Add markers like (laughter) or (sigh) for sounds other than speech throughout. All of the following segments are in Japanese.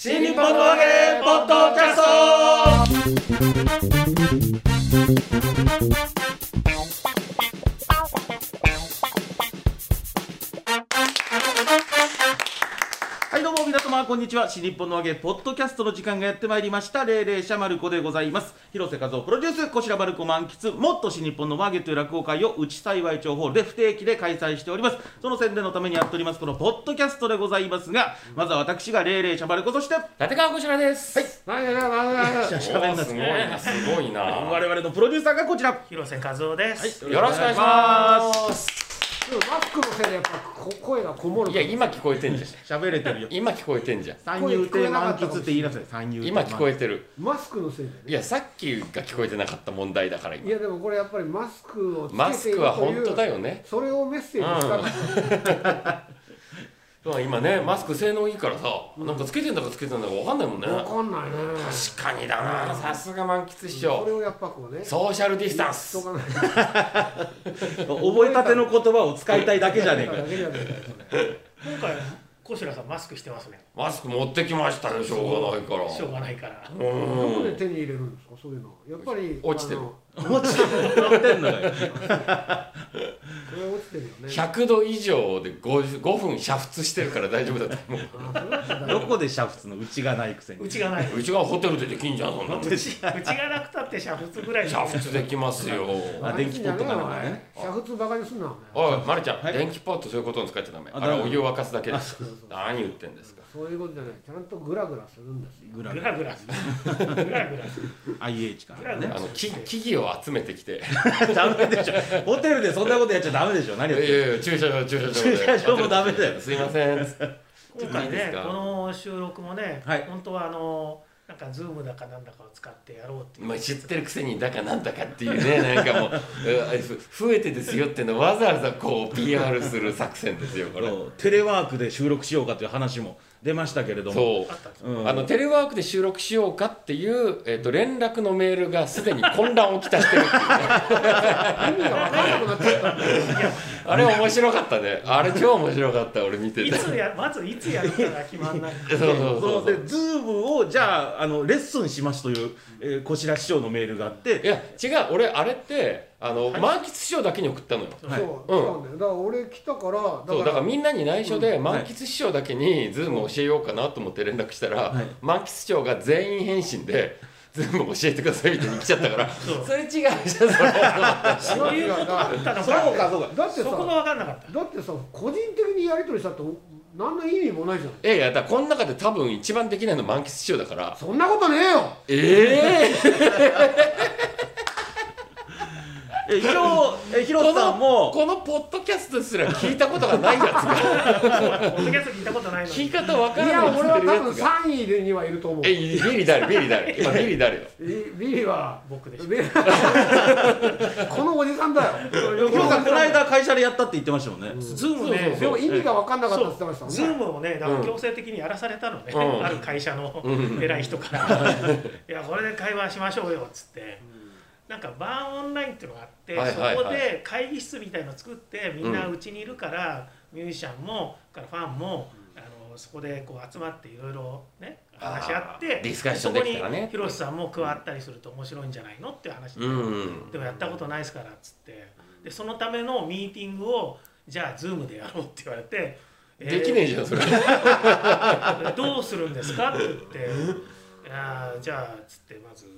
新日本の揚げポッドキャスト。にちは。新日本の揚げポッドキャストの時間がやってまいりました。霊霊者マルコでございます。広瀬和夫プロデュース。こちらマルコ満喫。もっと新日本のマーゲという落語会を内幸町ホールで不定期で開催しております。その宣伝のためにやっておりますこのポッドキャストでございますがまずは私が霊霊者マルコそして。立川こちらです。はい。しゃべんなすごいな、すごいな。我々のプロデューサーがこちら。広瀬和夫です、よろしくお願いします。マスクのせいでやっぱこ声がこもるいや、今聞こえてんじゃん。喋れてるよ今聞こえてんじゃん。三遊亭満喫って言いなさい三遊亭今聞こええてる。マスクのせいでねいや、さっきが聞こえてなかった問題だから今。いやでもこれやっぱりマスクをつけているマスクは本当だよよね。それをメッセージした (laughs) そう今ね、マスク性能いいからさ、なんかつけてんだかつけてんだかわかんないもんね。わかんないね確かにだな。さすが満喫師匠。それをやっぱこうねソーシャルディスタンス。しとかない覚えたての言葉を使いたいだけじゃねえか今回小白さんマスクしてますねマスク持ってきましたよ、しょうがないから。しょうがないからどこでうん。手に入れるんですかそういうのやっぱり落ちてる落ちてってんのよこれ落ちてるよね100度以上で 5, 5分煮沸してるから大丈夫だと思う。どこで煮沸の？うちがないくせにうちがないうちがホテルでできんじゃん、そんなの。うちがなくたって煮沸ぐらい煮沸できますよ。あ電気ポットかなんかね煮沸バカにすんなおい、まるちゃん、はい電気ポットそういうことに使っちゃダメ。あれお湯を沸かすだけです。何言ってんですか。そういうことじゃない。ちゃんとグラグラするんですよグラグラグラする。グラグラする。IH からね。あの木木々を集めてきて。(laughs) ダメでしょ。ホテルでそんなことやっちゃダメでしょ。何いややってんの。いや駐車場駐車場で。駐車場もダメだよ。すいません。今回ねいいですか？この収録もね、はい。本当はあのなんかズームだかなんだかを使ってやろうっていう。まあ知ってるくせにだかなんだかっていうね (laughs) なんかもう不得手ですよっていうのをわざわざこう PR する作戦ですよこれ。テレワークで収録しようかという話も出ましたけれども。そう。うん。あのテレワークで収録しようかっていう、えー、と連絡のメールがすでに混乱をきたしてるっていうね。意味が分からなくなっちゃったんであれ面白かったね。あれ超面白かった。俺見てて。いつやまずいつやるかが決まんない。(laughs) そうそうそうそそう。のでズームをじゃああのレッスンしますという、えー、こしら師匠のメールがあって。いや違う。俺あれってあの、萬橘師匠だけに送ったのよ。そう、はうなんだよ。だから俺来たからだそうだからみんなに内緒でん。萬橘師匠だけにズーム教えようかなと思って連絡したら、はい。萬橘師匠が全員返信で (laughs) ズーム教えてくださいみたいに来ちゃったから。そ (laughs) れ違うじゃんそれ。そういうことだったのそうかか。そうかだってさそこが分かんなかった。だってさ個人的にやり取りしたって何の意味もないじゃん。いやいやだからこの中で多分一番できないの満喫師匠だから。そんなことねえよ。ええ (laughs) え広え広瀬さんも。このポッドキャストですら聞いたことがないやつが。ポッドキャスト聞いたことないのに。聞き方わからないっつってる俺は多分やつが。3位にはいると思う。えビリ誰ビリ誰？今ビリ誰よ？ビビリは僕でしこのおじさんだよ。広瀬さんこの間会社でやったって言ってましたもんね、ズームね。そうそうそう。でも意味が分かんなかったって言ってましたもんね。ズームをね、だから強制的にやらされたのね、うん。ある会社のうん。偉い人から、(laughs) いや、これで会話しましょうよっつって、なんかバーンオンラインっていうのがあって、はいはいはい。そこで会議室みたいの作って、みんなうちにいるから、ミュージシャンも、からファンも、あのそこでこう集まっていろいろね、話し合って、ディスカッションできたらね。そこに広瀬さんも加わったりすると面白いんじゃないのっていう話で、うんでもやったことないですからっつって、でそのためのミーティングを、じゃあ、ズームでやろうって言われて、できねえじゃんそれ。(laughs) どうするんですか？って言って「いやーじゃあ」っつってまず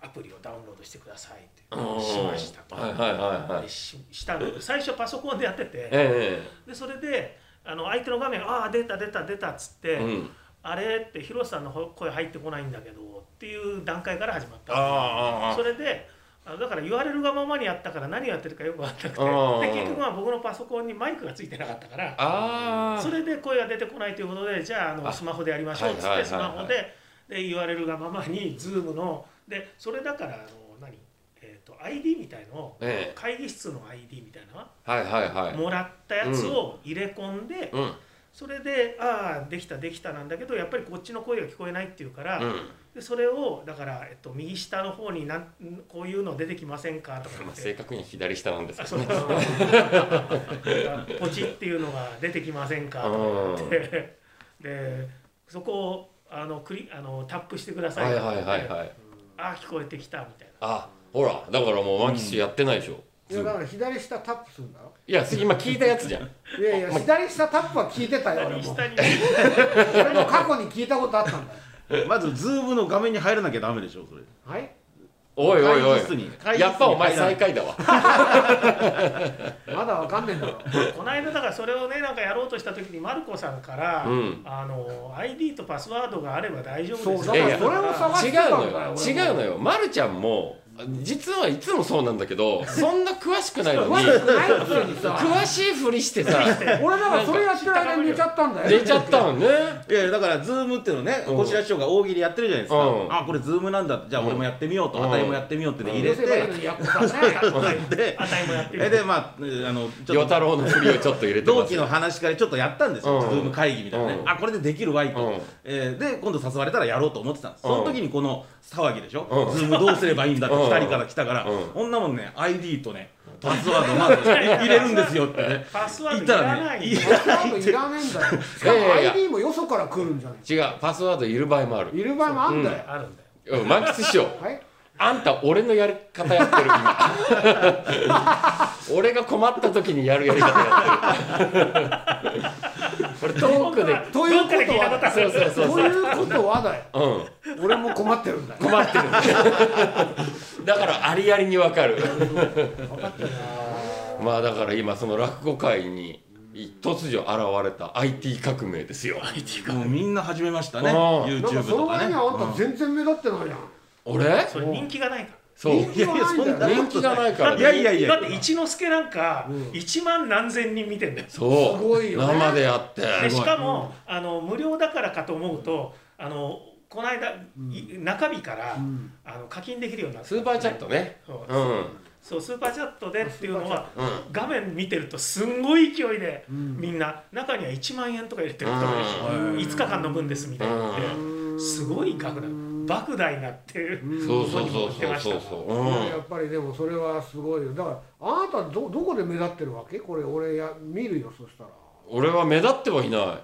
アプリをダウンロードしてくださいってうんしました。と。ししたの。で最初パソコンでやってて。えでそれであの相手の画面が「ああ出た出た出た」っつってえうん「あれ?」って広瀬さんの声入ってこないんだけどっていう段階から始まった。それであだから言われるがままにやったから何をやってるかよく分かんなくて。あで結局は僕のパソコンにマイクがついてなかったからあそれで声が出てこないということでじゃああのあスマホでやりましょうっつってスマホでで言われるがままに Zoom のでそれだからあの何、えー、と ID みたいのを、ええ。会議室の ID みたいなのははいはいはい。もらったやつを入れ込んで、うん。それでああできたできたなんだけどやっぱりこっちの声が聞こえないっていうから、うん。でそれをだから、えっと、右下の方になんこういうの出てきませんか？とか正確には左下なんですあけどね。ポチっていうのが出てきませんか？とか言って。でそこをあのクリあのタップしてくださいはいはいはいはいあ聞こえてきたみたいあほらだからもうマキシやってないでしょ、いやだから左下タップするんだろ？いや今聞いたやつじゃん。いやいや左下タップは聞いてたよ俺も。な下に。(laughs) 俺も過去に聞いたことあったんだよ。まずズームの画面に入らなきゃダメでしょそれ。はい？おいおいおい。やっぱお前最下位だわ。(laughs) まだわかんねえんだろ。この間だからそれをねなんかやろうとした時にマルコさんから、うん。あの ID とパスワードがあれば大丈夫ですいやいやだからそれを探して違うたんだよ違うのよ、ま、るちゃんも実はいつもそうなんだけどそんな詳しくないのに詳しくないくせにさ。詳しいふりしてさ俺だからそれやってる間に寝ちゃったんだよ。出ちゃったのね。いやだからズームっていうのね、うん。こちら師匠が大喜利やってるじゃないですか、うん。あこれズームなんだ。じゃあ俺もやってみようと、うん。あたいもやってみようってで入れて、入れせばいいのにやっこさんね。(laughs) であたいもやってみでまああのちょっと。与太郎のふりをちょっと入れて同期の話からちょっとやったんですよ、うん。ズーム会議みたいなね、うん。あこれでできるわいと、うん。えーで今度誘われたらやろうと思ってたんです、その時にこの騒ぎでしょ、うん。ズームどうすればいいんだっ2人から来たから、うん。こんなもんね ID とねパスワードまず入れるんですよってね。パスワードいらないいパスワードいらねえんだよ。しかも ID もよそから来るんじゃない？違うパスワードいる場合もある。いる場合もあんだよ、あるんだよ。うん満喫しようはい。あんた俺のやり方やってる今。(laughs) 俺が困った時にやるやり方やってる (laughs) これトークでということはる。そうそうそうということはだようん。俺も困ってるんだ。よ困ってる。(laughs) だからありありにわかる。分かったな。まあだから今その落語界に突如現れた IT 革命ですよ。もうみんな始めましたね。うん。YouTube なんかそのとかね前にあんうん。た全然目立ってないじゃん、俺？それ人気がないかそう。人気がないんだよな人気がないかららいやいやいや。だって一之輔なんかうん。1万何千人見てんだよ。そう。すごいよね。生でやって。でしかもあの無料だからかと思うとあのこの間、い中日から、うん。あの課金できるようになった。スーパーチャットね。そう,、うん。そうスーパーチャットでっていうのはうん。画面見てるとすんごい勢いで、ん。みんな中には1万円とか入れてる人がいるし、うん。5日間の分ですみたいな。ので、うん。すごい額だ莫大なっていう、うん。そうそうそうそうそうそう。うん。やっぱりでもそれはすごいよ。だからあなたどどこで目立ってるわけ？これ俺や見るよそしたら。俺は目立ってはいな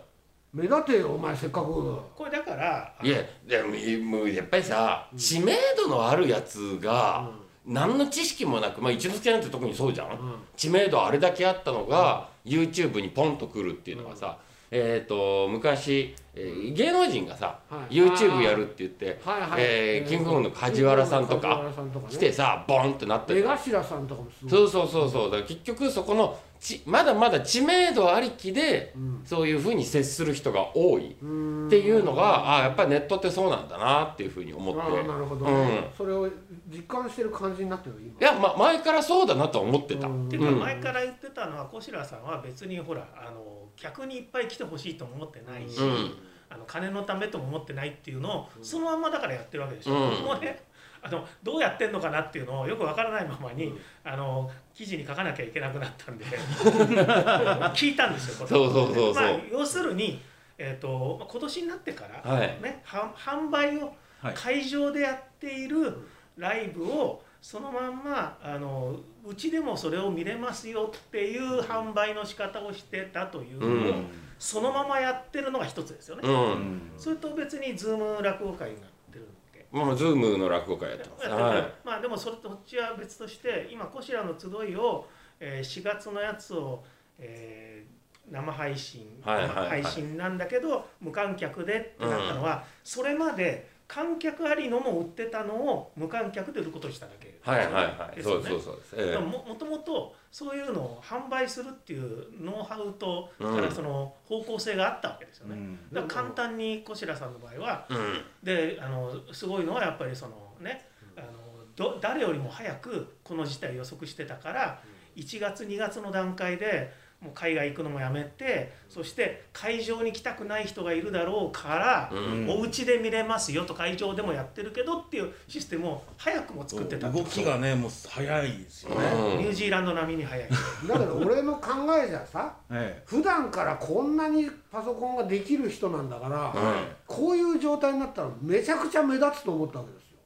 目立てよお前せっかく。これだからいいやでもいもうやっぱりさ知名度のあるやつが何の知識もなくまあ一之輔なんて特にそうじゃん。知名度あれだけあったのが YouTube にポンとくるっていうのはさえー、と昔、えー芸能人がさ、はい。YouTube やるって言って、はいはい。えーキングコングの梶原さんと梶か原さんとかね。来てさボンってなって江る頭さんとかもすごい。そうそうそうそう。だから結局そこのちまだまだ知名度ありきで、うん。そういうふうに接する人が多い。っうん。ていうのが、あやっぱりネットってそうなんだなっていうふうに思って。ああなるほどね、それを実感してる感じになってる今。いや、ま、前からそうだなとは思ってた、うん。っていうか前から言ってたのは小白さんは別にほらあの客にいっぱい来てほしいとも思ってないし、うん。あの金のためとも思ってないっていうのをそのまんまだからやってるわけでしょ、うん。僕もねあのどうやってんのかなっていうのをよくわからないままに、あの記事に書かなきゃいけなくなったんで (laughs) 聞いたんですよそうそうそうそう。まあ、要するに、えー、とまあ今年になってから、はい。ね、は販売をはい。会場でやっているライブをそのまんまあのうちでもそれを見れますよっていう販売の仕方をしてたというのを、うん。そのままやってるのが一つですよね。うん、うんそれと別にズーム落語会になってるんで。まあ、ズームの落語会やってます、はい、まあでもそれとこっちは別として今こちらの集いを、えー4月のやつを、えー生配信、はいはいはい。配信なんだけど無観客でってなったのは、それまで観客ありのも売ってたのを無観客で売ることにしただけ。はいはいはい。そうそうそうです、ええ。ももともとそういうのを販売するっていうノウハウと、うん。からその方向性があったわけですよね。うん。だから簡単に小白さんの場合はうん。であのすごいのはやっぱりそのねあのど誰よりも早くこの事態を予測してたから1月2月の段階でもう海外行くのもやめてそして会場に来たくない人がいるだろうから、うん。お家で見れますよと会場でもやってるけどっていうシステムを早くも作ってた動きがねもう早いですよね、うん。ニュージーランド並みに早い。だけど俺の考えじゃさ (laughs) え普段からこんなにパソコンができる人なんだから、うん。こういう状態になったらめちゃくちゃ目立つと思ったわけですよ。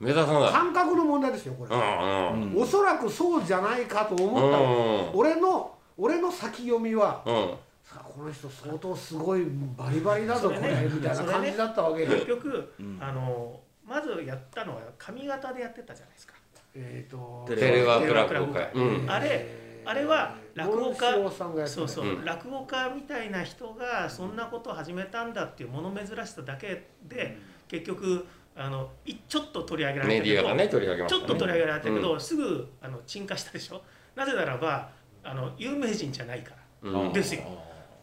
目立たない。感覚の問題ですよこれ、うんおそらくそうじゃないかと思ったの、俺の俺の先読みはうん。この人相当すごいバリバリだぞこそれみたいな感じだったわけよ結局、うん。あのまずやったのは髪型でやってたじゃないですか。えーとテテレワーク落語会。うん。あれあれは落語家そうそう、うん。落語家みたいな人がそんなことを始めたんだっていう物珍しさだけで結局あのいちょっと取り上げられたけどメディアがね取り上げましたね。ちょっと取り上げられたけど、すぐあの鎮火したでしょ。なぜならばあの有名人じゃないから。うん。ですよ。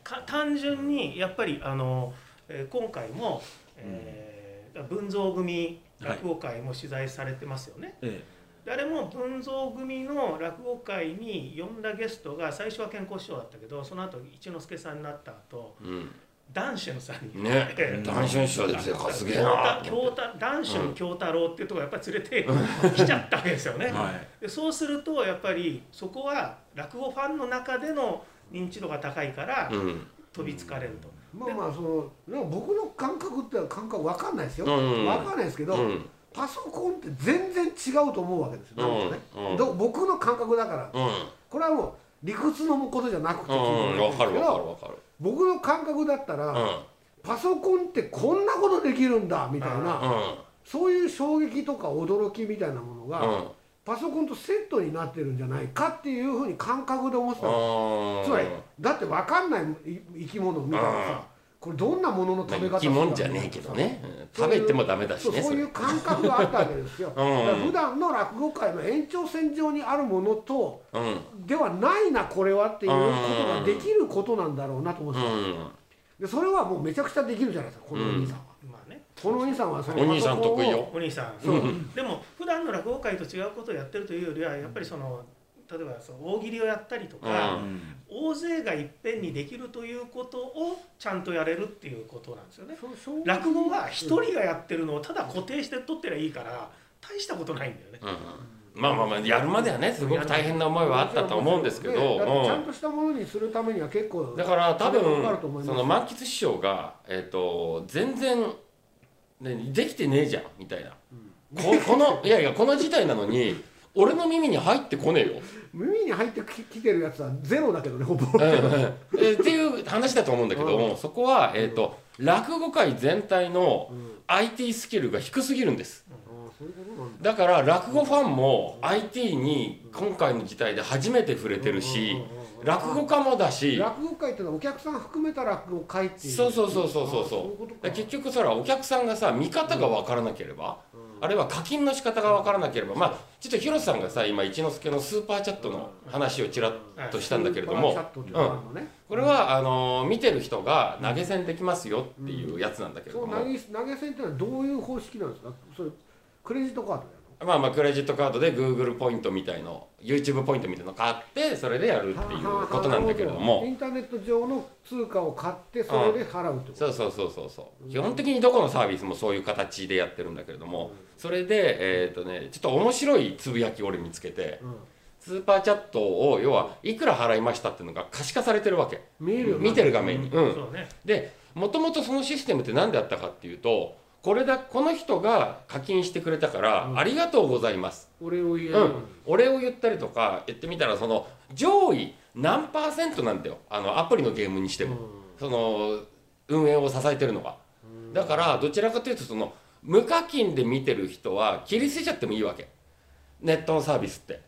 か単純にやっぱりあの、えー今回も、えー文蔵組落語会も取材されてますよね、え誰も文蔵組の落語会に呼んだゲストが最初は健康師匠だったけどその後一之輔さんになった後うん。ダンシュンさんに。ね。えー談春師匠ですよ。すげえ京な。ダンシュン京太郎っていうところやっぱり連れてきちゃったわけですよね。えはい。でそうするとやっぱりそこは落語ファンの中での認知度が高いからうん。飛びつかれると。まあまあそのなんか僕の感覚って感覚わかんないですよ、うん。わかんないですけど、うん。パソコンって全然違うと思うわけですよ、うん。うん。ど僕の感覚だから。うん。これはもう理屈のことじゃなくて僕の感覚だったら、うん。パソコンってこんなことできる。んだみたいな、そういう衝撃とか驚きみたいなものが、うんパソコンとセットになってるんじゃないかっていうふうに感覚で思ってたつまりだって分かんないい生き物を見たらうんさこれどんなもののまあ食べ方生き物じゃねえけどね。うん食べてもダメだしねそういう感覚があったわけですよ、ん (laughs) だから普段の落語界の延長線上にあるものとではないなこれはっていうことができることなんだろうなと思ってた、うん。でそれはもうめちゃくちゃできるじゃないですかこのお兄さんこのお兄さんはそのお兄さん得意よ。お兄さん。そう。でも普段の落語会と違うことをやってるというよりはやっぱりその例えばその大喜利をやったりとか、うん。大勢がいっぺんにできるということをちゃんとやれるっていうことなんですよね。そうそう。落語は一人がやってるのをただ固定して取ってりゃいいから大したことないんだよね。うん。まあまあまあやるまではねすごく大変な思いはあったと思うんですけど、ちゃんうん。としたものにするためには結構だから多分その満喫師匠が、えっと全然、ね、できてねえじゃんみたいな、ここのいやいやこの事態なのに俺の耳に入ってこねえよ、耳に入ってききてるやつはゼロだけどねほぼ。うんうん。えっていう話だと思うんだけども、うん。そこは、えっと落語界全体のうん。IT スキルが低すぎるんですだ。だから落語ファンも IT に今回の事態で初めて触れてるし落語家もだし落語会ってのはお客さん含めた落語会っていう。そうそうそうそうそうそう。結局それはお客さんがさ見方が分からなければ、あるいは課金の仕方が分からなければまあちょっと広瀬さんがさ今一之輔のスーパーチャットの話をちらっとしたんだけれどもこれはあのー見てる人が投げ銭できますよっていうやつなんだけれども、そう投げ投げ銭っていうのはどういう方式なんですか？それクレジットカードやまあまあクレジットカードで Google ポイントみたいの YouTube ポイントみたいの買ってそれでやるっていうことなんだけれどイもンターネット上の通貨を買ってそれで払うってこと。そうそうそうそうそう。基本的にどこのサービスもそういう形でやってるんだけれどもそれでえっ、とねちょっと面白いつぶやきを俺見つけてうん。スーパーチャットを要はいくら払いましたっていうのが可視化されてるわけ。見えるよ見てる画面に、うん、そうね。でもともとそのシステムって何であったかっていうとこれだこの人が課金してくれたから、うん。ありがとうございます。俺を言えるうん。お礼を言ったりとか言ってみたらその上位何パーセントなんだよ。あのアプリのゲームにしても、その運営を支えてるのがだからどちらかというとその無課金で見てる人は切り捨てちゃってもいいわけ。ネットのサービスって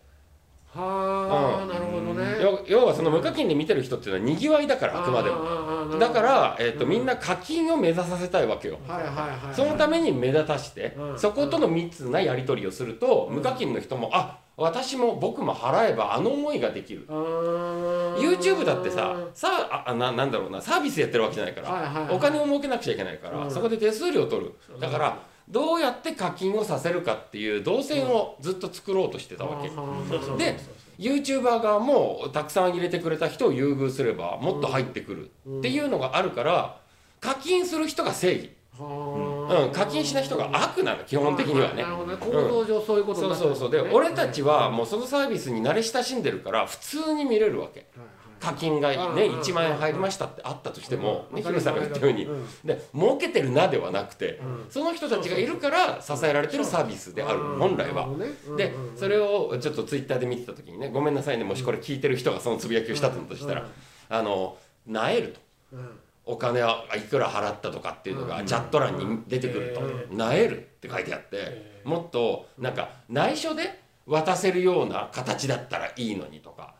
はあ、うんなるほどね要要はその無課金で見てる人っていうのはにぎわいだからあくまでも。もだから、えー、とみんな課金を目指させたいわけよ。そのために目立たして、うんそことの密なやり取りをすると、うん。無課金の人もあ私も僕も払えばあの思いができる、YouTube だってささああななんだろうなサービスやってるわけじゃないから、お金を儲けなくちゃいけないから、うん。そこで手数料取る。だからどうやって課金をさせるかっていう動線をずっと作ろうとしてたわけ、で YouTuber 側もたくさん入れてくれた人を優遇すればもっと入ってくるっていうのがあるから課金する人が正義、はうん、課金しない人が悪なの基本的にはね。なるほどね。構造上そういうことそうそうそう。で俺たちはもうそのサービスに慣れ親しんでるから普通に見れるわけ課金がねうん1万円入りましたってあったとしてもヒロさんが言ったようにうん。で儲けてるなではなくてうん。その人たちがいるから支えられてるサービスである本来は。でそれをちょっとツイッターで見てた時にねごめんなさいねもしこれ聞いてる人がそのつぶやきをしたとしたらあのなえると。うん。お金はいくら払ったとかっていうのがチャット欄に出てくると。うん「なえる」って書いてあってえもっとなんか内緒で渡せるような形だったらいいのにとか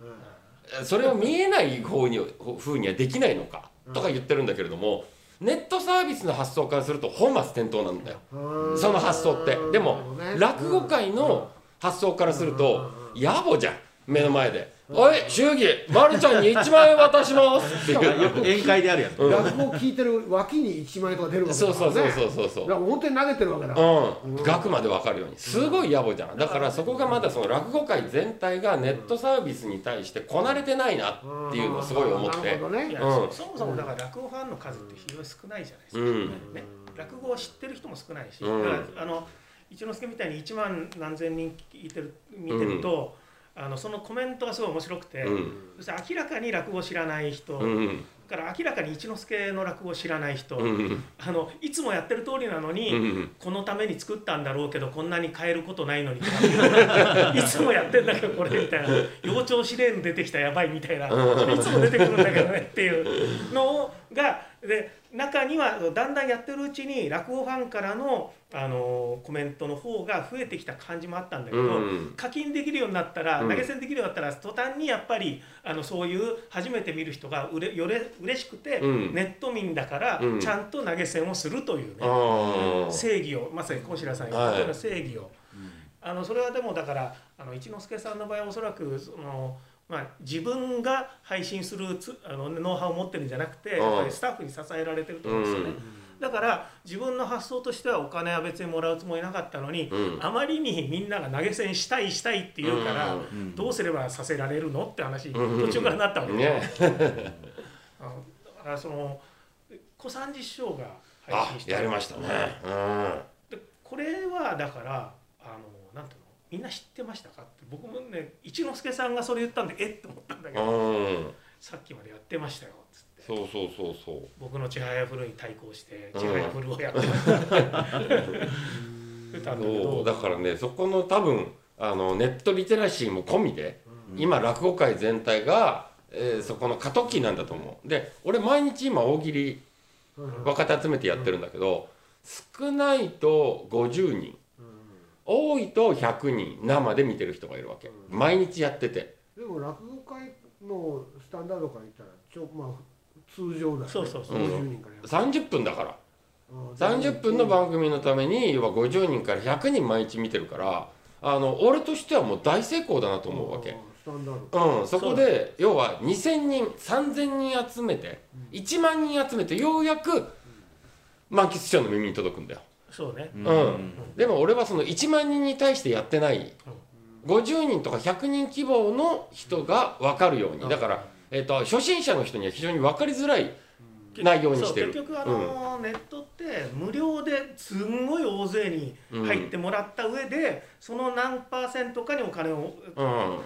それを見えない方に風にはできないのかとか言ってるんだけれどもネットサービスの発想からすると本末転倒なんだよ。うん。その発想って。でも落語界の発想からすると野暮じゃん。目の前で「おい祝儀。まるちゃんに1万円渡します」(laughs) って宴会であるやつ、うん。落語を聞いてる脇に1万円とか出るわけそうそうそううそうそうそう。だから本当に投げてるわけだ。うん、額まで分かるように。すごい野暮じゃんだからそこがまだその落語界全体がネットサービスに対してこなれてないなっていうのをすごい思って。なるほどね。そそもそもだから落語ファンの数って非常に少ないじゃないですか、うん。ね、落語を知ってる人も少ないし、うんだからあの一之輔みたいに1万何千人聞いてる見てると、あのそのコメントがすごい面白くて、うん。そして明らかに落語を知らない人、うんから明らかに一之輔の落語を知らない人、うんあのいつもやってる通りなのに、うんこのために作ったんだろうけどこんなに変えることないのに (laughs) いつもやってんだけどこれみたいな幼鳥試練出てきたやばいみたいなうんいつも出てくるんだけどねっていうのがで中にはだんだんやってるうちに落語ファンからのあのコメントの方が増えてきた感じもあったんだけど、うん。課金できるようになったら、うん。投げ銭できるようになったら途端にやっぱりあのそういう初めて見る人がうれよれ嬉しくて、うん。ネット民だからうん。ちゃんと投げ銭をするというね、あー。正義をまさに小白さん言ったような正義を、あのそれはでもだからあの一之輔さんの場合はおそらくその、まあ、自分が配信するつあのノウハウを持ってるんじゃなくて、うんやっぱりスタッフに支えられてると思うんですよね。だから自分の発想としてはお金は別にもらうつもりなかったのに、うん。あまりにみんなが投げ銭したいしたいって言うから、うんどうすればさせられるのって話、うん。途中からなったわけ。で、ね。あ (laughs) のだからその小三治師匠が配あ信してやりましたね。でこれはだからみんな知ってましたか？って僕もね一之輔さんがそれ言ったんでえっ？って思ったんだけうど、んうん。さっきまでやってましたよっつって。そうそうそうそう。僕のちはやふるに対抗してうん。ちはやふるをやってました (laughs) そど。うだからねそこの多分あのネットリテラシーも込みで、今落語界全体が、えーそこの過渡期なんだと思う。で俺毎日今大喜利若手集めてやってるんだけど、少ないと50人多いと100人生で見てる人がいるわけ、毎日やってて。でも落語界のスタンダードから言ったらちょまあ通常だよね。そうそうそう。50人から30分だから。うん30分の番組のために要は50人から100人毎日見てるからあの俺としてはもう大成功だなと思うわけ。スタンダード。うん、そこで要は2,000人3,000人集めて1万人集めてようやく満喫師匠の耳に届くんだよ。そうね。うん。でも俺はその1万人に対してやってない。50人とか100人規模の人が分かるように。だから、えー、と初心者の人には非常に分かりづらい内容にしてる。そう。結局あの、ネットって無料ですんごい大勢に入ってもらった上で、その何パーセントかにお金をうん、う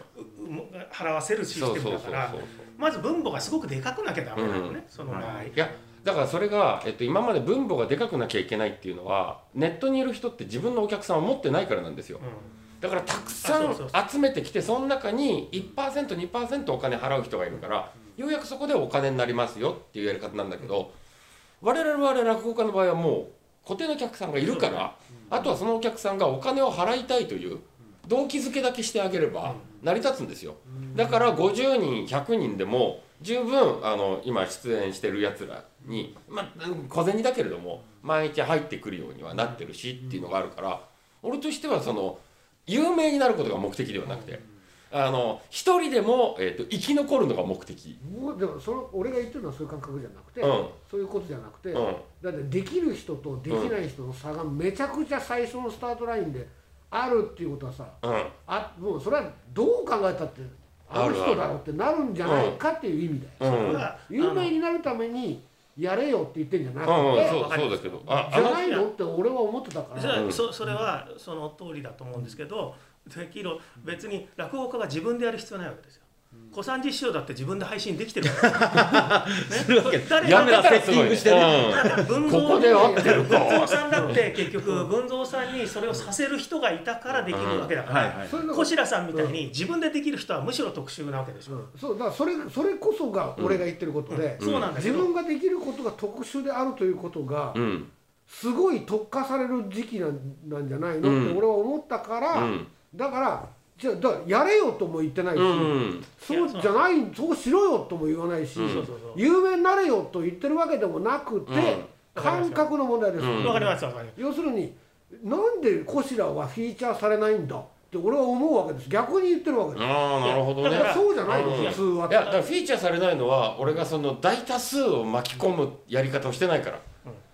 払わせるシステムだからまず分母がすごくでかくなきゃダメなのね、うん。その場合。いやだからそれが、えっと、今まで分母がでかくなきゃいけないっていうのはネットにいる人って自分のお客さんを持ってないからなんですよ。だからたくさん集めてきてその中に 1%2% お金払う人がいるからようやくそこでお金になりますよっていうやり方なんだけど我々は落語家の場合はもう固定のお客さんがいるからあとはそのお客さんがお金を払いたいという動機づけだけしてあげれば成り立つんですよ。だから50人100人でも十分あの今出演してるやつらに、まあ、うん小銭だけれども毎日入ってくるようにはなってるしっていうのがあるから俺としてはその有名になることが目的ではなくてあの一人でも、えー、と生き残るのが目的。もうでもその俺が言ってるのはそういう感覚じゃなくて、うん。そういうことじゃなくて、うん。だってできる人とできない人の差がめちゃくちゃ最初のスタートラインであるっていうことはさうん。あもうそれはどう考えたってあの人だろうってなるんじゃないかっていう意味だよ、うん。うん。それは有名になるためにやれよって言ってんじゃなくて、そうそうだけど。あじゃないのって俺は思ってたから、それうん。そそれはその通りだと思うんですけどできる別に落語家が自分でやる必要ないわけですよ。小三治師匠だって自分で配信できてるから、(laughs) ね、誰やめがたらセッティングしてる？か文蔵さんだって結局文蔵さんにそれをさせる人がいたからできるわけだから、小白さんみたいに自分でできる人はむしろ特殊なわけでしょ、そうだからそれそれこそが俺が言ってることで、そうなんだけど。自分ができることが特殊であるということがうん。すごい特化される時期なんなんじゃないの？うん。って俺は思ったから、うん。だからじゃあだやれよとも言ってないし、うんそうじゃないそうしろよとも言わないし、うん。有名になれよと言ってるわけでもなくて、うん。感覚の問題です、うん。わかりますわかります。要するになんでコシラはフィーチャーされないんだって俺は思うわけです。逆に言ってるわけです。ああなるほどね。だからそうじゃないのうん。普通は。いやだからフィーチャーされないのは俺がその大多数を巻き込むやり方をしてないから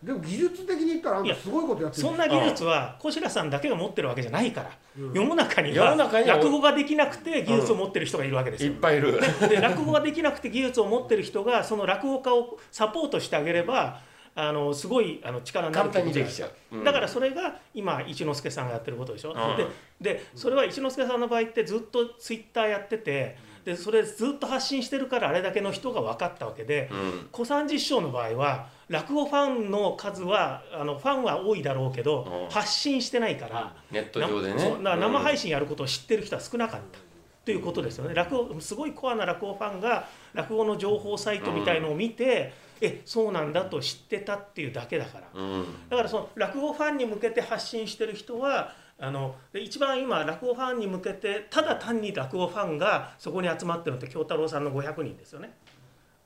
でも技術的に言ったらあんたすごいことやってるそんな技術は小白さんだけが持ってるわけじゃないから、世の中に世はの中には。落語ができなくて技術を持ってる人がいるわけですよ。いっ。ぱいいる。で落語ができなくて技術を持ってる人がその落語家をサポートしてあげればあのすごいあの力になる簡単にできちゃう。うん。だからそれが今一之輔さんがやってることでしょ、ん。ででそれは一之輔さんの場合ってずっとツイッターやっててでそれずっと発信してるからあれだけの人が分かったわけで、うん。小三治師匠の場合は落語ファンの数はあのファンは多いだろうけど、うん。発信してないから、ネット上でね。生配信信やることを知ってる人は少なかった。ということですよね。落語すごいコアな落語ファンが落語の情報サイトみたいのを見て、えそうなんだと知ってたっていうだけだから。うん。だからその落語ファンに向けて発信してる人はあので一番今落語ファンに向けてただ単に落語ファンがそこに集まってるのって京太郎さんの500人ですよね。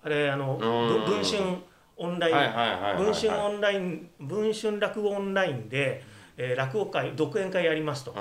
あれあの文春オンライン、文春オンライン文春落語オンラインで、えー落語会独演会やりますと。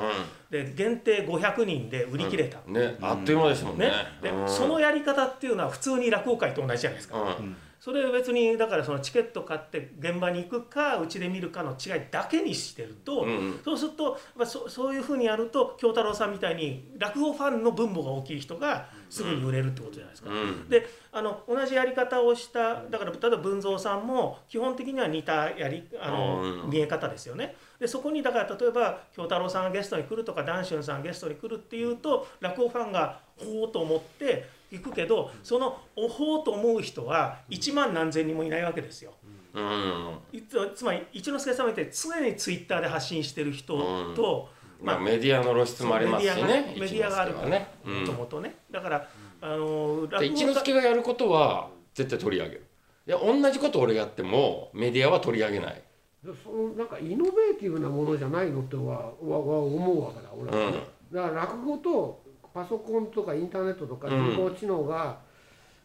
で限定500人で売り切れた。うん。ねあっという間ですもんね。ね、でうん。そのやり方っていうのは普通に落語会と同じじゃないですか。うんそれ別にだからそのチケット買って現場に行くかうちで見るかの違いだけにしてると、うんそうするとまあそそういうふうにやると京太郎さんみたいに落語ファンの分母が大きい人がすぐに売れるってことじゃないですか。うんであの同じやり方をしただから例えば文蔵さんも基本的には似たやりあの、うん見え方ですよね。でそこにだから例えば京太郎さんがゲストに来るとか談春さんがゲストに来るっていうと落語ファンがほうと思って行くけどそのおほうと思う人は1万何千人もいないわけですよ。うん。いつつまり一之輔さんみたいに常にツイッターで発信してる人と、まあメディアの露出もありますしねメディアがあるからねうん。もともとね。だからあので一之輔がやることは絶対取り上げる。いや同じこと俺やってもメディアは取り上げない。でそのなんかイノベーティブなものじゃないのってはわわ思うわけだ俺はね、だから落語とパソコンとかインターネットとかうん。人工知能が、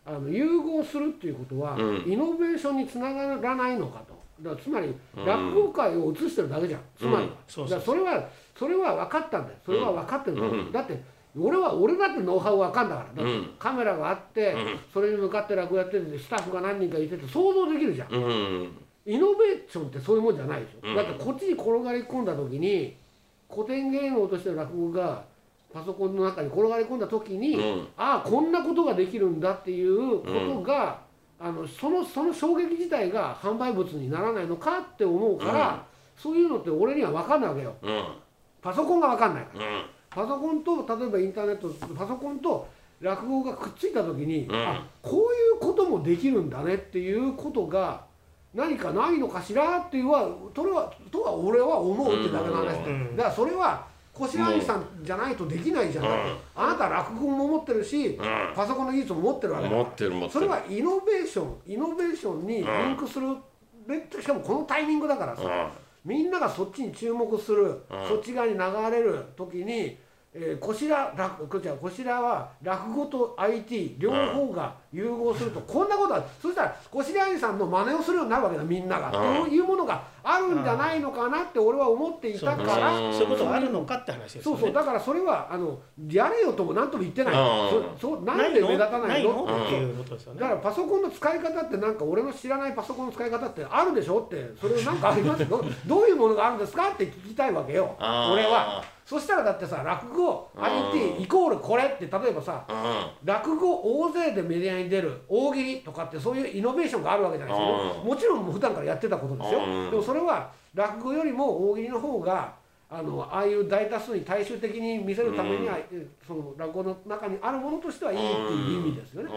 あの融合するっていうことは、うん。イノベーションにつながらないのかと。だからつまりうん。落語界を映してるだけじゃん、つまり。は、それはそれは分かったんだよ。それは分かってるんだよ、うん。だって俺は俺だってノウハウ分かんだから。だってうん。カメラがあって、うん。それに向かって落語やっててスタッフが何人かいてて想像できるじゃん。うん。イノベーションってそういうもんじゃないでしょ、うん。だってこっちに転がり込んだ時に古典芸能としての落語がパソコンの中に転がり込んだ時に、うん。ああこんなことができるんだっていうことが、あのそのその衝撃自体が販売物にならないのかって思うから、そういうのって俺には分かんないわけよ。うん。パソコンが分かんない。からうん。パソコンと例えばインターネットパソコンと落語がくっついた時に、うん。あこういうこともできるんだねっていうことが何かないのかしらっていうはそれはとは俺は思うってだけの話。だからそれは小白兄さんじゃないとできないじゃない、うん。あなた落語も持ってるし、うパソコンの技術も持ってるわけだ。かってる持ってる。らそれはイノベーションイノベーションにリンクする、でしかもこのタイミングだからさ、みんながそっちに注目する、そっち側に流れる時に、えー、こしら落こちらこしらは落語と IT 両方が融合すると、こんなことはそしたらこしら兄さんの真似をするようになるわけだみんなが、うん。というものがあるんじゃないのかなって俺は思っていたから、うんそういうことがあるのかって話ですよね。そうそう。だからそれはあのやれよとも何とも言ってない、うん。そそうなんで目立たないの？の？っていうことですよね。だからパソコンの使い方ってなんか俺の知らないパソコンの使い方ってあるでしょって。それなんかありますど (laughs) どういうものがあるんですかって聞きたいわけよ。俺は。そしたらだってさ落語うん IT イコールこれって例えばさうん。落語大勢でメディアに出る大喜利とかってそういうイノベーションがあるわけじゃないですかうん。もちろん普段からやってたことですよ。うん。でもそれは落語よりも大喜利の方があのああいう大多数に大衆的に見せるためには、その落語の中にあるものとしてはいいっていう意味ですよね。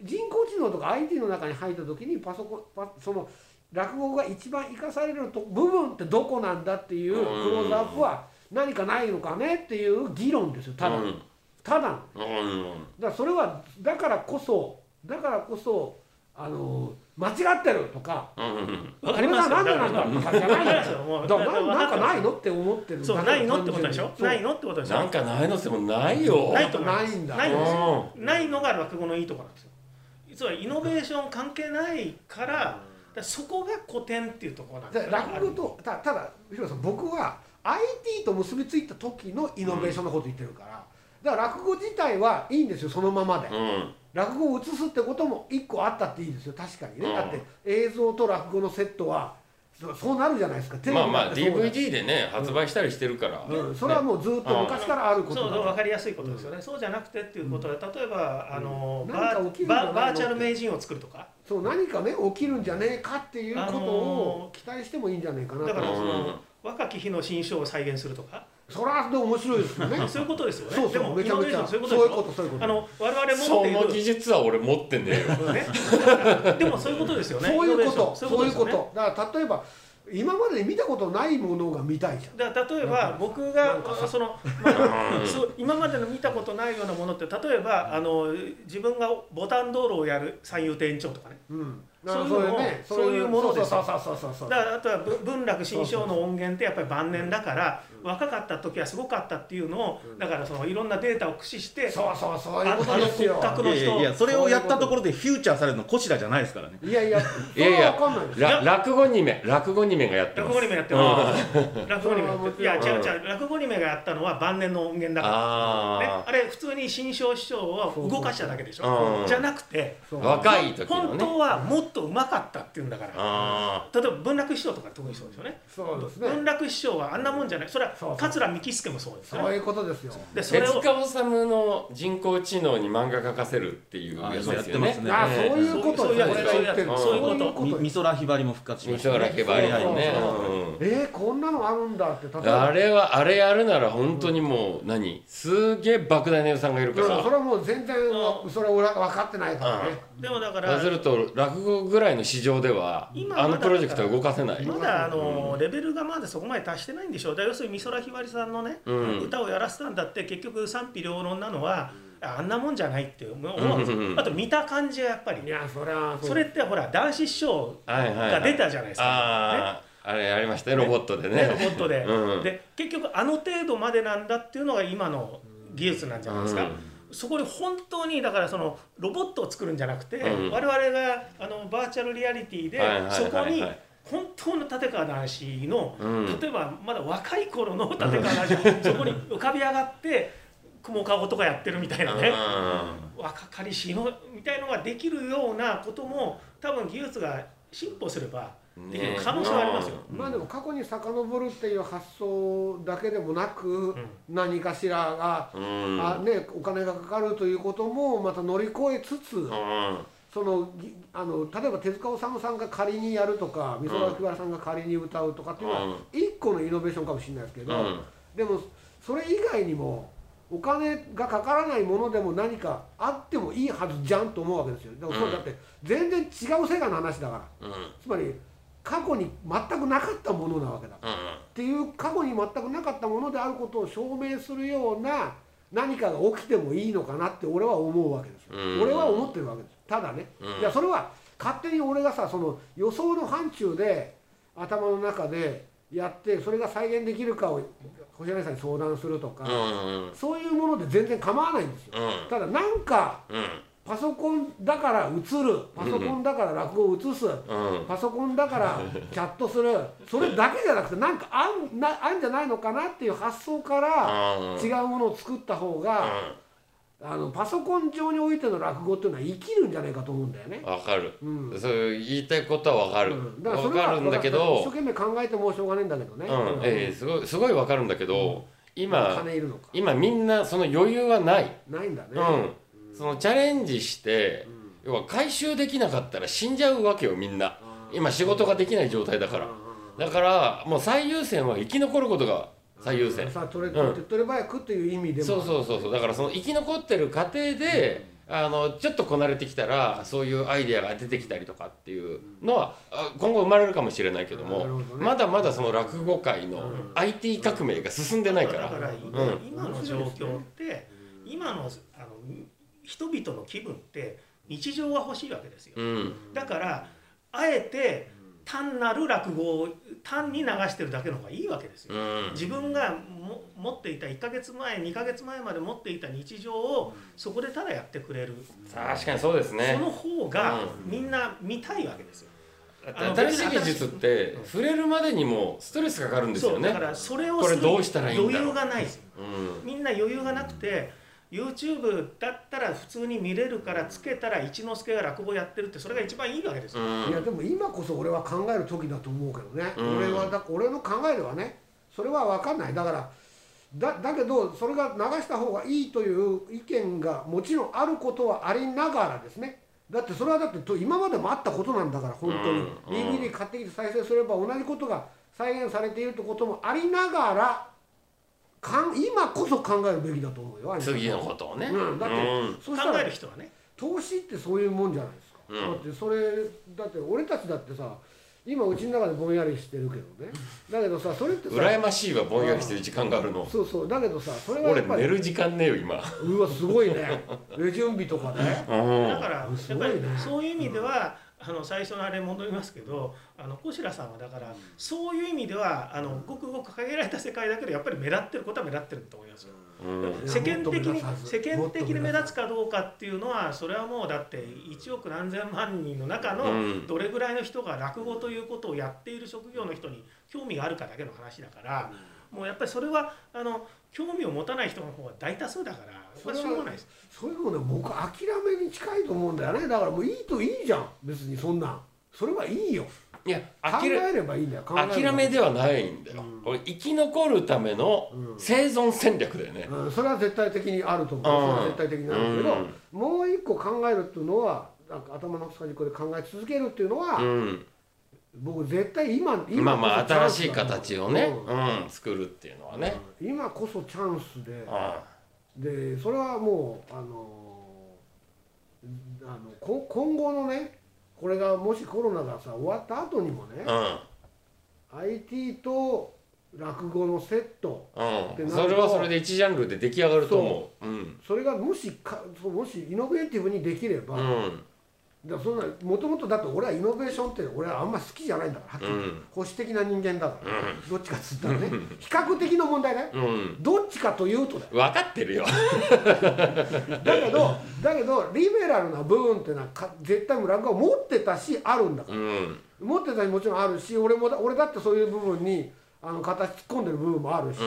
人工知能とか IT の中に入った時にパソコンパその落語が一番生かされると部分ってどこなんだっていうクローズアップは何かないのかねっていう議論ですよただ。の、うんただのうん。うんだからそれはだからこそだからこそあの間違ってるとかうん。うんわかりますこれがなんでなんだとかじゃないんですよ。もうだからなかないののって思ってるそうないのってことでしょ？ないのってことでしょ？なんかないのってもないよ。ないとないんだ。ないんですよ。うないのが落語のいいところなんですよ。実はイノベーション関係ないからだからそこが古典っていうところなんですでよ落語とたただ広瀬さん僕は IT と結びついた時のイノベーションのこと言ってるから、だから落語自体はいいんですよそのままで、うん。落語を映すってことも一個あったっていいですよ確かにね、うん。だって映像と落語のセットはそそうなるじゃないですかテレビまあまあ DVD でね発売したりしてるから。うん、それはもうずっと昔からあることそう分だかかりやすいことですよね、そうじゃなくてっていうことで例えば、あのうん。バなんか起きるんじゃないのババーチャル名人を作るとか。そう何かね起きるんじゃねえかっていうことを期待してもいいんじゃないかなと。だからそうん。の、若き日の新書を再現するとかそれはでも面白いですよね。(laughs) そういうことですよね。そうそうでもめちゃめちゃ。そういうそういうこととそういうこと。あの我々その持っている技術は俺持ってねえよ。ね、(laughs) でもそういうことですよね。そういうこと。ン。そういうこと。だから例えば今まで見たことないものが見たいじゃん。だから例えば僕ながその、まあ、(laughs) そう今までの見たことないようなものって例えばあの自分がボタン道路をやる三遊亭延長とかね。うん。そういうのもねそういうものですそうそうそうそうそうだからあとはぶ文楽新章の音源ってやっぱり晩年だから若かった時はすごかったっていうのをだからそのいろんなデータを駆使してそうそうそういうあことですよ。あの骨格いやいやいやそれをやったところでフューチャーされるのこちらじゃないですからね。いやいやいやいや。それは分かんないです。ら落語2名落語2名がやってます。落語にもやってます。落語にもやってるい。や違ううん違う。落語にもやったのは晩年の音源だから。ね、ああれ普通に新章師匠を動かしただけでしそうそう。うんょじゃなくてそう。あ若い時のね。本当はもっとうまかったっていうんだからあ例えば文楽師匠とか特にそうですよね。そうですね。文楽師匠はあんなもんじゃない。それはそうそう。桂三木助もそうですよね。そういうことですよ。でそれを手塚治虫の人工知能に漫画描かせるっていうやつあですよね。やってますね。あそういうことそういうやつ。俺が言ってるそういうこと。美空ひばりも復活しました美空ひばりもね。えー、こんなのあるんだってあれはあれやるなら本当にもう何？すげえ莫大な予算がいるかいやそられはもう全然それは分かってないからね。でもだからすると落語ぐらいの市場では今あのプロジェクトは動かせない。まだあのレベルがまだそこまで達してないんでしょう。要するに美空ひばりさんのね、うん。歌をやらせたんだって結局賛否両論なのはあんなもんじゃないって思うんですよ、うん。うんうんあと見た感じがやっぱり。いやそれはそれってほら男子師匠はいはいはい。が出たじゃないですか、あああれやりましたねロボットでね。ロボねットで、うん。で結局あの程度までなんだっていうのが今の技術なんじゃないですか、うん。そこに本当にだからそのロボットを作るんじゃなくて、うん。我々があのバーチャルリアリティではいはいはいはい。そこに本当の立川談志の、うん。例えばまだ若い頃の立川談志がそこに浮かび上がって雲かごとかやってるみたいなね、若かりしのみたいのができるようなことも多分技術が進歩すればできる可能性はありますよ。まあでも過去に遡るっていう発想だけでもなく、何かしらが、うん。あね、お金がかかるということもまた乗り越えつつ、うんそのぎあの例えば手塚治虫さんが仮にやるとか美空ひばりさんが仮に歌うとかっていうのは一個のイノベーションかもしれないですけど、うん。でもそれ以外にもお金がかからないものでも何かあってもいいはずじゃんと思うわけですよ。だからそれだって全然違う世界の話だから。うん。つまり過去に全くなかったものなわけだ。うん。っていう過去に全くなかったものであることを証明するような何かが起きてもいいのかなって俺は思うわけですよ、うん。俺は思ってるわけですただね、うん。いやそれは勝手に俺がさその予想の範疇で頭の中でやってそれが再現できるかを星谷さんに相談するとか、うんそういうもので全然構わないんですよ。うん。ただなんかうんパソコンだから映るパソコンだから落語を映す、うん。パソコンだからチャットするそれだけじゃなくてなんかあんなあんじゃないのかなっていう発想からうん。違うものを作った方が、あのパソコン上においての落語っていうのは生きるんじゃないかと思うんだよね。わかる。うん。そう言いたいことはわかる。うん。だからんだけ一生ど懸命考えてもしょうがないんだけどね。うん。ええすごいすごいわかるんだけど今今みんなその余裕はない。ないんだね。うん。そのチャレンジして要は回収できなかったら死んじゃうわけよみんな。今仕事ができない状態だから。だからもう最優先は生き残ることが最優先。さあ取れ取って取れ早くっていう意味でもそうそうそうそう。だからその生き残ってる過程で、あのちょっとこなれてきたらそういうアイデアが出てきたりとかっていうのはあ今後生まれるかもしれないけどもね。まだまだその落語界のうん。IT 革命が進んでないから。だから今,、の状況って今のあの人々の気分って日常が欲しいわけですよ、うん。だからあえて単なる落語を単に流してるだけの方がいいわけですよ、うん。自分がも持っていた1ヶ月前2ヶ月前まで持っていた日常をそこでただやってくれる、確かにそうですね。その方がうん。みんな見たいわけですよ。新しい技術って触れるまでにもストレスかかるんですよね。だからそれをするこれどうしたらいいんだろう。余裕がないですよ。うん。みんな余裕がなくて YouTube だったら普通に見れるからつけたら一之輔が落語やってるってそれが一番いいわけですよ。うん。いやでも今こそ俺は考える時だと思うけどね、うん。俺はだ俺の考えではねそれは分かんない。だからだだけどそれが流した方がいいという意見がもちろんあることはありながらですね。だってそれはだってと今までもあったことなんだから本当に、DVD 買ってきて再生すれば同じことが再現されているってこともありながらかん今こそ考えるべきだと思うよ次のことをね。うんだってうん。そしたら考える人はね。投資ってそういうもんじゃないですか、うん。だってそれだって俺たちだってさ今うちの中でぼんやりしてるけどね。だけどさそれってさ羨ましいわぼんやりしてる時間があるの。そうそう。だけどさそれはや俺寝る時間ねえよ今。うわすごいね。レ準備とかね。うん。だからやっぱすごいね。りそういう意味ではあの最初のあれ戻りますけどあの小白さんはだからそういう意味ではあのごくごく限られた世界だけどやっぱり目立ってることは目立ってると思いますよ。うん。世間的に世間的に目立つかどうかっていうのはそれはもうだって1億何千万人の中うのん。どれぐらいの人が落語ということをやっている職業の人に興味があるかだけの話だからもうやっぱりそれはあの興味を持たない人の方が大多数だからやっぱりしょうがないです。そういうのね僕諦めに近いと思うんだよね。だからもういいといいじゃん。別にそんなん。それはいいよ。いや考諦めえればいいんだよ。諦めではないんだよ、うん。これ生き残るためのうん。生存戦略だよね、うん、それは絶対的にあると思う、それは絶対的にあるけど、うん。もう一個考えるっていうのはなんか頭の端っこで考え続けるっていうのは、うん、僕絶対今まあまあ新しい形をね、ううんん作るっていうのはね、うん今こそチャンスで、あでそれはもうあのあのこ今後のねこれがもしコロナがさ終わった後にもね、あ IT と落語のセットうん。それはそれで一ジャンルで出来上がると思う。うん。それがもしかもしイノベーティブにできれば、うんだそんなもともとだって俺はイノベーションって俺はあんま好きじゃないんだからはっきり言って。うん。保守的な人間だから、うどっちかっつったらね。比較的の問題だよ。うん。どっちかというとだよ。分かってるよ。だけどだけどリベラルな部分っていうのはか絶対もう落語は持ってたしあるんだから、うん。持ってたしもちろんあるし俺もだ俺だってそういう部分にあの形突っ込んでる部分もあるし、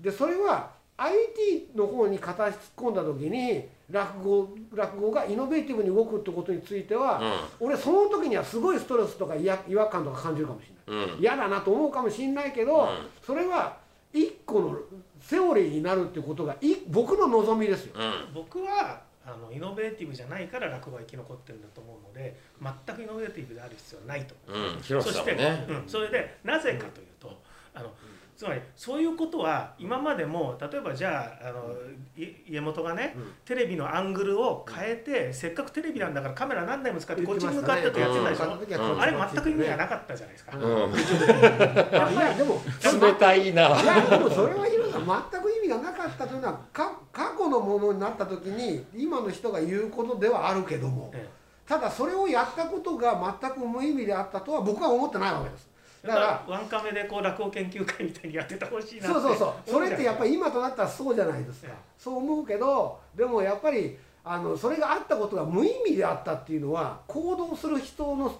でそれは IT の方に片足突っ込んだ時に落語落語がイノベーティブに動くってことについては、俺その時にはすごいストレスとか嫌違和感とか感じるかもしれない。うん。うん嫌だなと思うかもしれないけど、うん。それは一個のセオリーになるっていうことがい僕の望みですよ。うん。僕はあのイノベーティブじゃないから落語は生き残ってるんだと思うので全くイノベーティブである必要はないと思いますうん。広瀬さんもね。そして、うん、それでなぜかというと、あのつまりそういうことは今までも例えばじゃああのい家元がね、うん。テレビのアングルを変えて、せっかくテレビなんだからカメラ何台も使ってこっちに向かってとやってたでしょ、うん。あれ全く意味がなかったじゃないですか。うん。あいやでも冷たいな。いやでもそれはヒロさん全く意味がなかったというのはか過去のものになった時に今の人が言うことではあるけどもえただそれをやったことが全く無意味であったとは僕は思ってないわけです。えだからワンカメでこう落語研究会みたいにやっててほしいなってそうそうそう。それってやっぱりり今となったらそうじゃないですか。ええそう思うけどでもやっぱりあのそれがあったことが無意味であったっていうのは行動する人の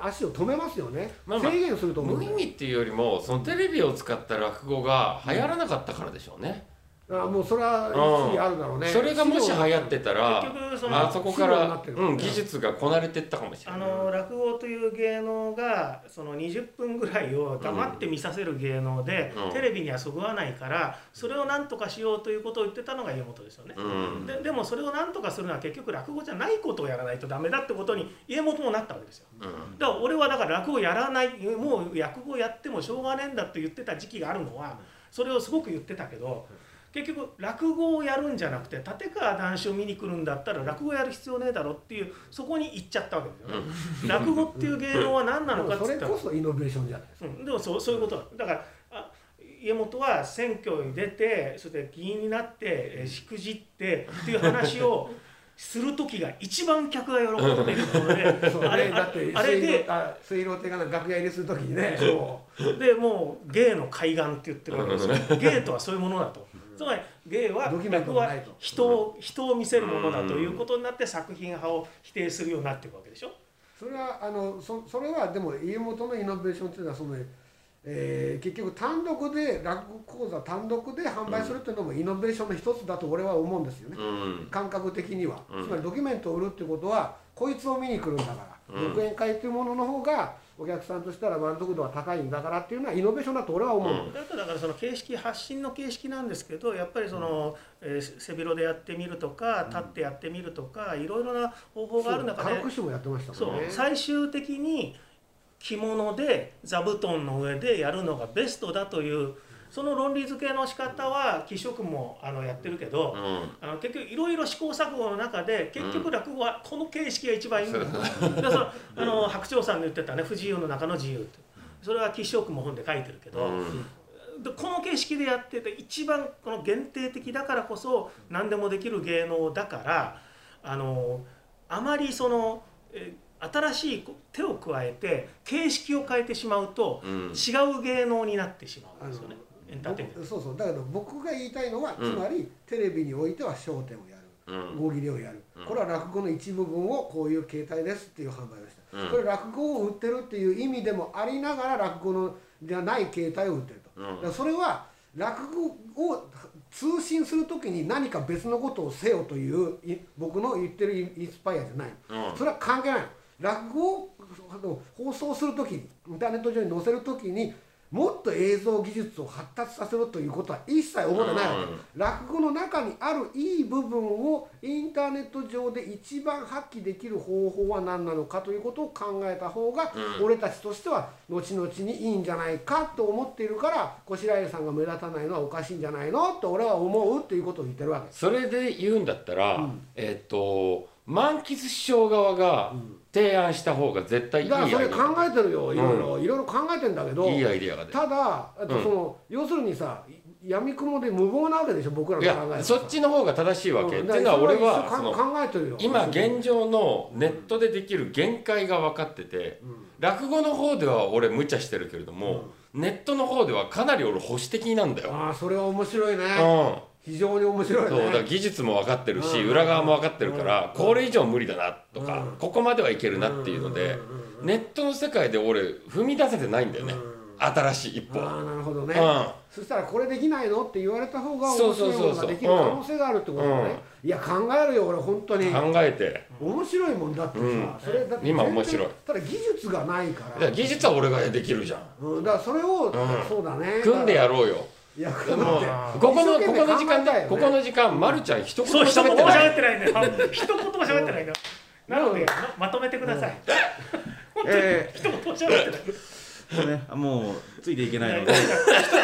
足を止めますよね、まあまあ制限すると思うん無意味っていうよりもそのテレビを使った落語が流行らなかったからでしょうねあもうそれはあるだろうね。それがもし流行ってたら結局そのあそこからうん技術がこなれてったかもしれあない。の落語という芸能がその20分ぐらいを黙って見させる芸能で、うん。テレビにはそぐわないからそれを何とかしようということを言ってたのが家元ですよね。うん。ででもそれを何とかするのは結局落語じゃないことをやらないとダメだってことに家元もなったわけですよ。うん。だから俺はだから落語やらないもう落語やってもしょうがねえんだって言ってた時期があるのはそれをすごく言ってたけど結局落語をやるんじゃなくて立川談志を見に来るんだったら落語やる必要ねえだろっていうそこに行っちゃったわけですよね。(laughs) 落語っていう芸能は何なのかっつそれこそイノベーションじゃないですか。うん、でもそうそういうこと。だだからあ家元は選挙に出てそれで議員になってえーしくじってっていう話を (laughs) する時が一番客が喜んでいるので (laughs) あれねだってあれであ水路亭が楽屋入りする時にねもでもう芸の海岸って言ってるわけですよ。芸とはそういうものだと。つまり芸はドキュメント落は人を人を見せるものだということになって作品派を否定するようになっていくわけでしょ？それはあのそそれはでも家元のイノベーションっていうのはその、えー結局単独で落語講座単独で販売するっていうのもイノベーションの一つだと俺は思うんですよね、うん。感覚的には、うん。つまりドキュメントを売るってことはこいつを見に来るんだから、うん。独演会っていうものの方がお客さんとしたら満足度は高いんだからっていうのはイノベーションだと俺は思う、うん。だとだからその形式発信の形式なんですけどやっぱりその、えー背広でやってみるとか立ってやってみるとかいろいろな方法がある中で軽くしてもやってましたもんね。最終的に着物で座布団の上でやるのがベストだというその論理付けの仕方は貴職もあのやってるけど、うん。あの結局いろいろ試行錯誤の中で結局落語はこの形式が一番いいんだよ、でそのあの白鳥さんの言ってたね不自由の中の自由って。それは岸職も本で書いてるけど、でこの形式でやってて一番この限定的だからこそ何でもできる芸能だからあのあまりその、え新しい手を加えて形式を変えてしまうと、うん。違う芸能になってしまうんですよねエンターテインメント。僕そうそう。だけど僕が言いたいのは、うん。つまりテレビにおいては焦点をやる。うん。大喜利をやる、うん。これは落語の一部分をこういう形態ですっていう販売でした、うん。これ落語を売ってるっていう意味でもありながら落語のじゃない形態を売ってると、うん。だからそれは落語を通信する時に何か別のことをせよというい僕の言ってるインスパイアじゃない、うん。それは関係ない。の落語をあの放送する時にインターネット上に載せる時にもっと映像技術を発達させるということは一切思ってないわけ、うん。落語の中にあるいい部分をインターネット上で一番発揮できる方法は何なのかということを考えた方が、うん。俺たちとしては後々にいいんじゃないかと思っているからこしらえさんが目立たないのはおかしいんじゃないのと俺は思うっていうことを言ってるわけ。です。それで言うんだったら、うん。えっ、と満喫師匠側が提案した方が絶対いいアイデだからそれ考アえてるよいろいろ、いろいろ考えてんだけどいいアイデアが出ただその、要するにさ闇雲で無謀なわけでしょ僕らいの考えやそっちの方が正しいわけ、うん。っていうのは俺は考えてるよ今現状のネットでできる限界が分かってて、うん。落語の方では俺無茶してるけれども、ネットの方ではかなり俺保守的なんだよ。ああそれは面白いね、うん非常に面白いね。そうだから技術も分かってるし、うん。裏側も分かってるから、うん。これ以上無理だなとか、うん。ここまではいけるなっていうので、うん。ネットの世界で俺踏み出せてないんだよね、新しい一歩、ああなるほどね、うん。そしたらこれできないのって言われた方が面白いものができる可能性があるってことね、うん。いや考えるよ俺本当に。考えて。面白いもんだってさ、うん。それだって今面白い。ただ技術がないかだからら技術は俺ができるじゃん。うん、だからそれを、そうだね。組んでやろうよいやでも組んでここのここの時間考えたいよね。ここの時間、ま、るちゃん一言もそう一言も喋ってない。喋ってないんだよ一言も喋ってない。んだよなのでままとめてください、え一言も喋ってない。ー、もうねもうついていけないので。一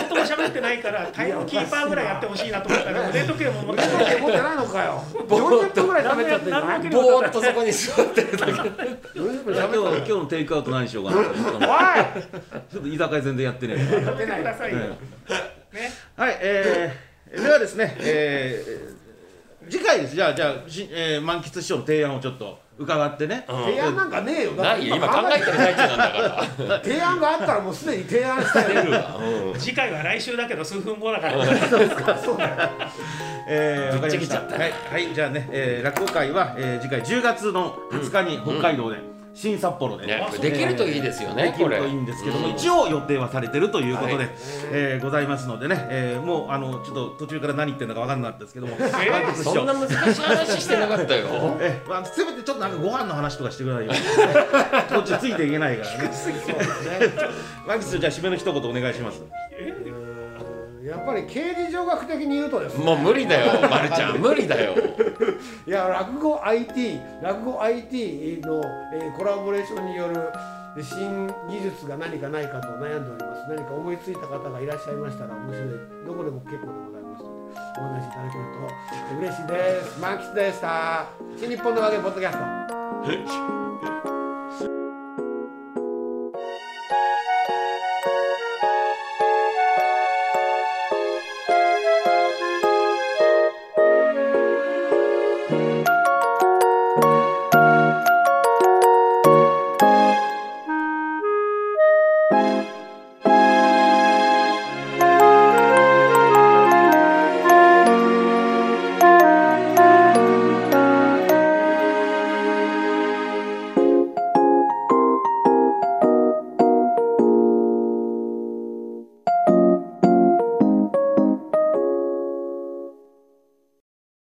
言も喋ってないからタイムキーパーぐらいやってほしいなと思ったら腕時計も持ってない。持ってないのかよ。40分ぐらい喋っちゃってるぼーっとそこに座ってるだけ。40分じゃあ喋っ今日今日のテイクアウト何しようかなと思ったの。おい。ちょっと居酒屋全然やってねえから。やってくださいね。はい、えー、ではですね、えー、次回です。じゃあ、じゃあ、しえー、満喫師匠の提案をちょっと伺ってね。提案なんかねえよ。ないよ。今考えてる最中なんだから。(laughs) 提案があったらもうすでに提案したるわ、うん。次回は来週だけど数分後だから、(laughs) そうだよえー、わか。りました。ぶっちゃけちゃった。はい、はい、じゃあね、えー、落語会は、えー、次回10月の20日に北海道で新札幌で、ねできるといいですよねできるといいんですけども、うん一応予定はされてるということで、はい。えーございますのでね、えーもうあのちょっと途中から何言ってるのか分かんなかったですけども、ー満喫しようそんな難しい話してなかったよ。(laughs) えまあ、せめてちょっとなんかご飯の話とかしてくださいよ。(laughs) こっちついていけないからね。マキスじゃあ締めの一言お願いします。うんやっぱり刑事上学的に言うとですね。もう無理だよまるちゃん。(laughs) 無理だよ。いや落語 IT 落語 IT の、えーコラボレーションによる新技術が何かないかと悩んでおります。何か思いついた方がいらっしゃいましたら面白いどこでも結構でございますのでお話しいただけると嬉しいです。満喫でした新日本のわけポッドキャスト